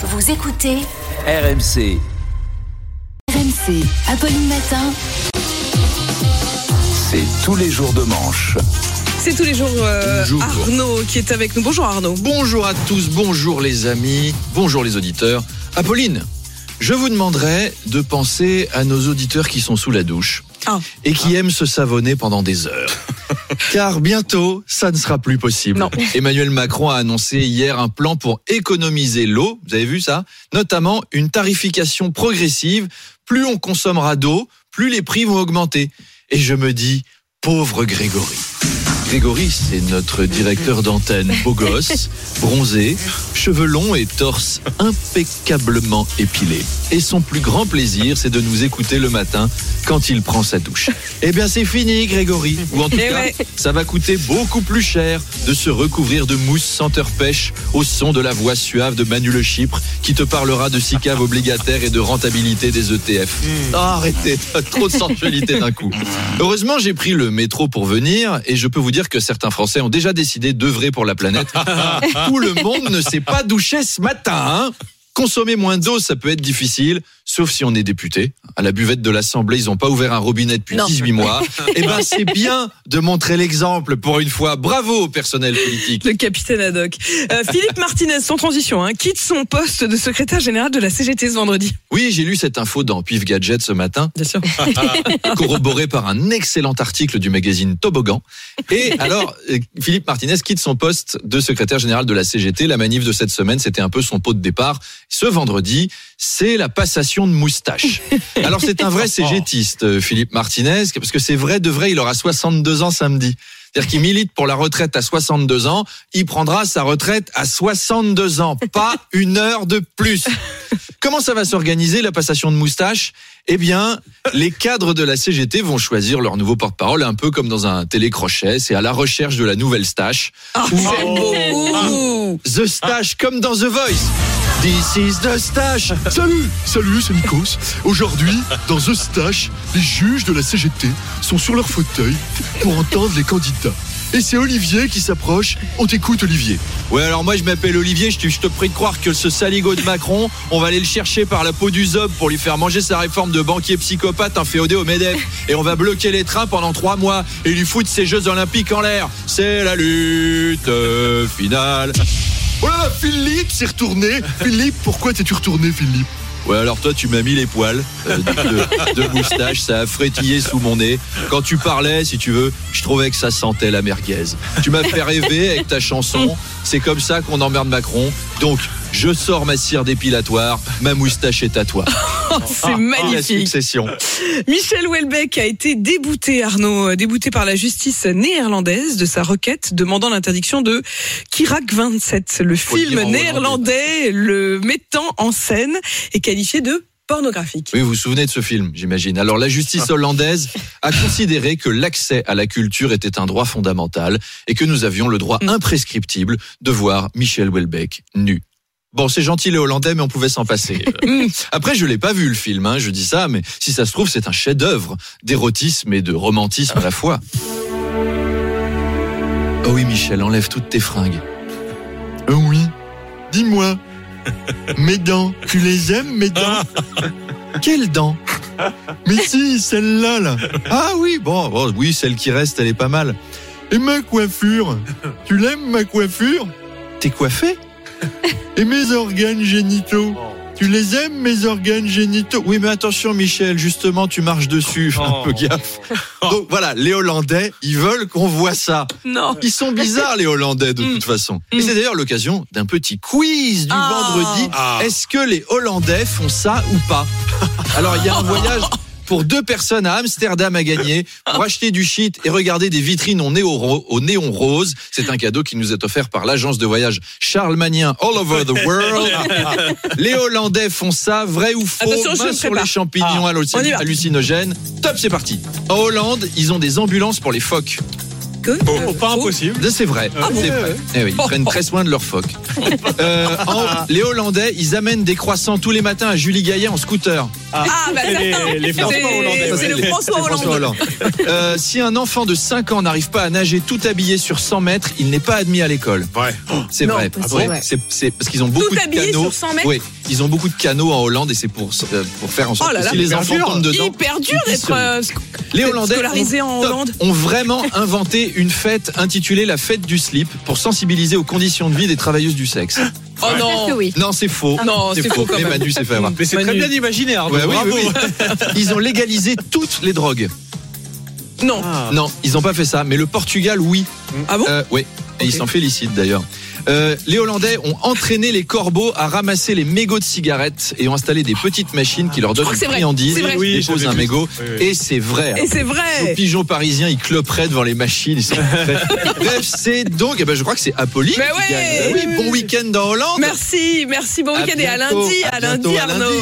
Vous écoutez RMC, RMC. Apolline Matin. c'est tous les jours de manche. C'est tous les jours euh, Bonjour. Arnaud qui est avec nous. Bonjour Arnaud. Bonjour à tous, bonjour les amis, bonjour les auditeurs. Apolline, je vous demanderai de penser à nos auditeurs qui sont sous la douche Ah. et qui aiment se savonner pendant des heures. Car bientôt, ça ne sera plus possible. Non. Emmanuel Macron a annoncé hier un plan pour économiser l'eau, vous avez vu ça? Notamment une tarification progressive. Plus on consommera d'eau, plus les prix vont augmenter. Et je me dis, pauvre Grégory. Grégory, c'est notre directeur d'antenne, beau gosse, bronzé, cheveux longs et torse impeccablement épilé. Et son plus grand plaisir, c'est de nous écouter le matin quand il prend sa douche. Eh bien, c'est fini, Grégory. Ou en tout Eh cas, ouais. ça va coûter beaucoup plus cher de se recouvrir de mousse senteur pêche au son de la voix suave de Manu Le Chypre qui te parlera de six caves obligataires et de rentabilité des ETF. Ah, arrêtez, trop de sensualité d'un coup. Heureusement, j'ai pris le métro pour venir et je peux vous dire que certains Français ont déjà décidé d'œuvrer pour la planète. Tout le monde ne s'est pas douché ce matin. hein. Consommer moins d'eau, ça peut être difficile, sauf si on est député. À la buvette de l'Assemblée, ils n'ont pas ouvert un robinet depuis Non. 18 mois. Eh ben, c'est bien de montrer l'exemple pour une fois. Bravo personnel politique. Le capitaine Haddock. Euh, Philippe Martinez, sans transition, hein, quitte son poste de secrétaire général de la CGT ce vendredi. Oui, j'ai lu cette info dans Pif Gadget ce matin. Bien sûr. corroboré par un excellent article du magazine Toboggan. Et alors, euh, Philippe Martinez quitte son poste de secrétaire général de la CGT. La manif de cette semaine, c'était un peu son pot de départ. Ce vendredi, c'est la passation de moustache. Alors, c'est un vrai CGTiste, euh, Philippe Martinez, parce que c'est vrai de vrai, il aura 62 ans samedi. C'est-à-dire qu'il milite pour la retraite à 62 ans, il prendra sa retraite à 62 ans, pas une heure de plus. Comment ça va s'organiser la passation de moustache? Eh bien, les cadres de la CGT vont choisir leur nouveau porte-parole, un peu comme dans un télécrochet. C'est à la recherche de la nouvelle stache. Ah, Ou- c'est beau. Ouh. The Stache, comme dans The Voice. This is the Stache. Salut, salut, c'est Nikos. Aujourd'hui, dans The Stash, les juges de la CGT sont sur leur fauteuil pour entendre les candidats. Et c'est Olivier qui s'approche. On t'écoute, Olivier. Ouais, alors moi je m'appelle Olivier, je te, je te prie de croire que ce saligo de Macron, on va aller le chercher par la peau du zob pour lui faire manger sa réforme de banquier psychopathe inféodé au MEDEF. Et on va bloquer les trains pendant trois mois et lui foutre ses Jeux Olympiques en l'air. C'est la lutte finale. Oh là là, Philippe s'est retourné. Philippe, pourquoi t'es-tu retourné, Philippe? Ouais, alors toi, tu m'as mis les poils euh, de, de moustache, ça a frétillé sous mon nez. Quand tu parlais, si tu veux, je trouvais que ça sentait la merguez. Tu m'as fait rêver avec ta chanson. C'est comme ça qu'on emmerde Macron. Donc, je sors ma cire dépilatoire, ma moustache est à toi. Oh, c'est La magnifique. succession. Michel Houellebecq a été débouté, Arnaud, euh, débouté par la justice néerlandaise de sa requête demandant l'interdiction de Kirak 27, le film néerlandais le mettant en scène et qualifié de pornographique. Oui, vous vous souvenez de ce film, j'imagine. Alors, la justice hollandaise a considéré que l'accès à la culture était un droit fondamental et que nous avions le droit imprescriptible de voir Michel Houellebecq nu. Bon, c'est gentil les Hollandais, mais on pouvait s'en passer. Euh, Après, je l'ai pas vu le film, hein, je dis ça, mais si ça se trouve, c'est un chef-d'œuvre d'érotisme et de romantisme à la fois. Oh oui, Michel, enlève toutes tes fringues. Euh, oui. Dis-moi, mes dents, tu les aimes, mes dents? Quelles dents? Mais si, celle-là, là. Ah oui, bon, bon, oui, celle qui reste, elle est pas mal. Et ma coiffure? Tu l'aimes, ma coiffure? T'es coiffé Et mes organes génitaux Tu les aimes, mes organes génitaux? Oui, mais attention, Michel, justement, tu marches dessus. Fais un peu gaffe. Donc voilà, les Hollandais, ils veulent qu'on voit ça. Non. Ils sont bizarres, les Hollandais, de Mm. toute façon. Et c'est d'ailleurs l'occasion d'un petit quiz du Ah. vendredi. Est-ce que les Hollandais font ça ou pas? Alors, il y a un voyage pour deux personnes à Amsterdam à gagner pour acheter du shit et regarder des vitrines au au néon rose. C'est un cadeau qui nous est offert par l'agence de voyage Charles Magnin All Over the World. Les Hollandais font ça, vrai ou faux? Attention, Main sur les champignons va. hallucinogènes. Top, c'est parti. En Hollande, ils ont des ambulances pour les phoques. Que Oh, pas impossible. C'est vrai, c'est vrai. Eh oui, ils prennent très soin de leurs phoques. Euh, en- les Hollandais, ils amènent des croissants tous les matins à Julie Gaillet en scooter. Ah, bah, Et les- François hollandais, C'est ouais. le François Hollande. Euh, si un enfant de 5 ans n'arrive pas à nager tout habillé sur 100 mètres, il n'est pas admis à l'école. Ouais. C'est vrai. c'est parce qu'ils ont beaucoup Tout de habillé canaux. sur 100 mètres Oui, ils ont beaucoup de canaux en Hollande et c'est pour euh, pour faire en sorte Oh là que si les enfants dur. tombent dedans, Hyper dur ils d'être euh, les d'être Hollandais scolarisé ont, en Hollande. ont vraiment inventé une fête intitulée la fête du slip pour sensibiliser aux conditions de vie des travailleuses du sexe. Oh non. que oui. Non, c'est faux. Non, c'est faux quand même. Manu s'est fait avoir. Mais c'est très bien imaginé, Arnaud. Ouais, oui, Bravo. oui, oui. Ils ont légalisé toutes les drogues. Non. Ah. Non, ils n'ont pas fait ça, mais le Portugal, oui. Ah bon? Euh, oui, et ils Ok. s'en félicitent d'ailleurs. Euh, les Hollandais ont entraîné les corbeaux à ramasser les mégots de cigarettes et ont installé des petites machines qui leur donnent une que c'est vrai, friandise. Oui, déposent un mégot, ça. Oui, oui. et c'est vrai. Et c'est Les vrai. pigeons parisiens, ils cloperaient devant les machines. Bref, c'est donc, eh ben, je crois que c'est Apolline. Mais ouais. oui, bon week-end dans Hollande. Merci, merci, bon week-end et à lundi, à à lundi bientôt, à Arnaud. lundi.